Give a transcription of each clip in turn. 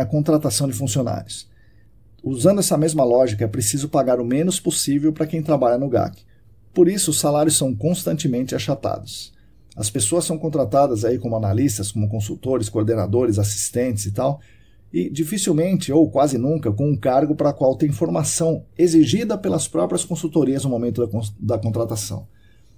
a contratação de funcionários. Usando essa mesma lógica, é preciso pagar o menos possível para quem trabalha no GAC. Por isso, os salários são constantemente achatados. As pessoas são contratadas aí como analistas, como consultores, coordenadores, assistentes e tal, e dificilmente ou quase nunca com um cargo para qual tem formação exigida pelas próprias consultorias no momento da, da contratação.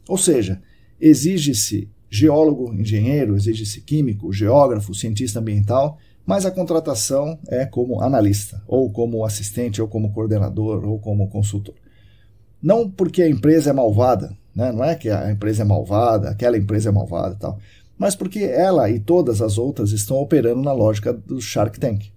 Ou seja, exige-se geólogo, engenheiro, exige-se químico, geógrafo, cientista ambiental, mas a contratação é como analista, ou como assistente, ou como coordenador, ou como consultor. Não porque a empresa é malvada, né? não é que a empresa é malvada, aquela empresa é malvada e tal, mas porque ela e todas as outras estão operando na lógica do Shark Tank.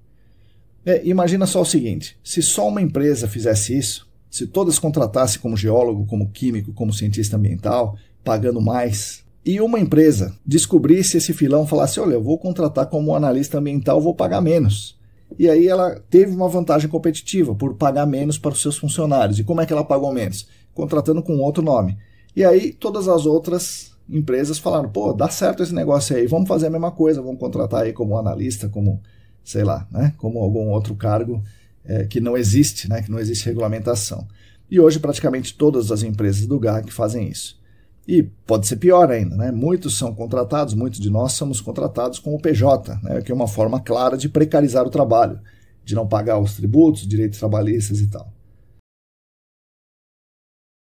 É, imagina só o seguinte: se só uma empresa fizesse isso, se todas contratassem como geólogo, como químico, como cientista ambiental, pagando mais, e uma empresa descobrisse esse filão, falasse: olha, eu vou contratar como analista ambiental, vou pagar menos. E aí ela teve uma vantagem competitiva por pagar menos para os seus funcionários. E como é que ela pagou menos? Contratando com outro nome. E aí todas as outras empresas falaram: pô, dá certo esse negócio aí, vamos fazer a mesma coisa, vamos contratar aí como analista, como, sei lá, né, como algum outro cargo é, que não existe, né, que não existe regulamentação. E hoje praticamente todas as empresas do GAC fazem isso. E pode ser pior ainda, né? Muitos são contratados, muitos de nós somos contratados com o PJ, né? que é uma forma clara de precarizar o trabalho, de não pagar os tributos, direitos trabalhistas e tal.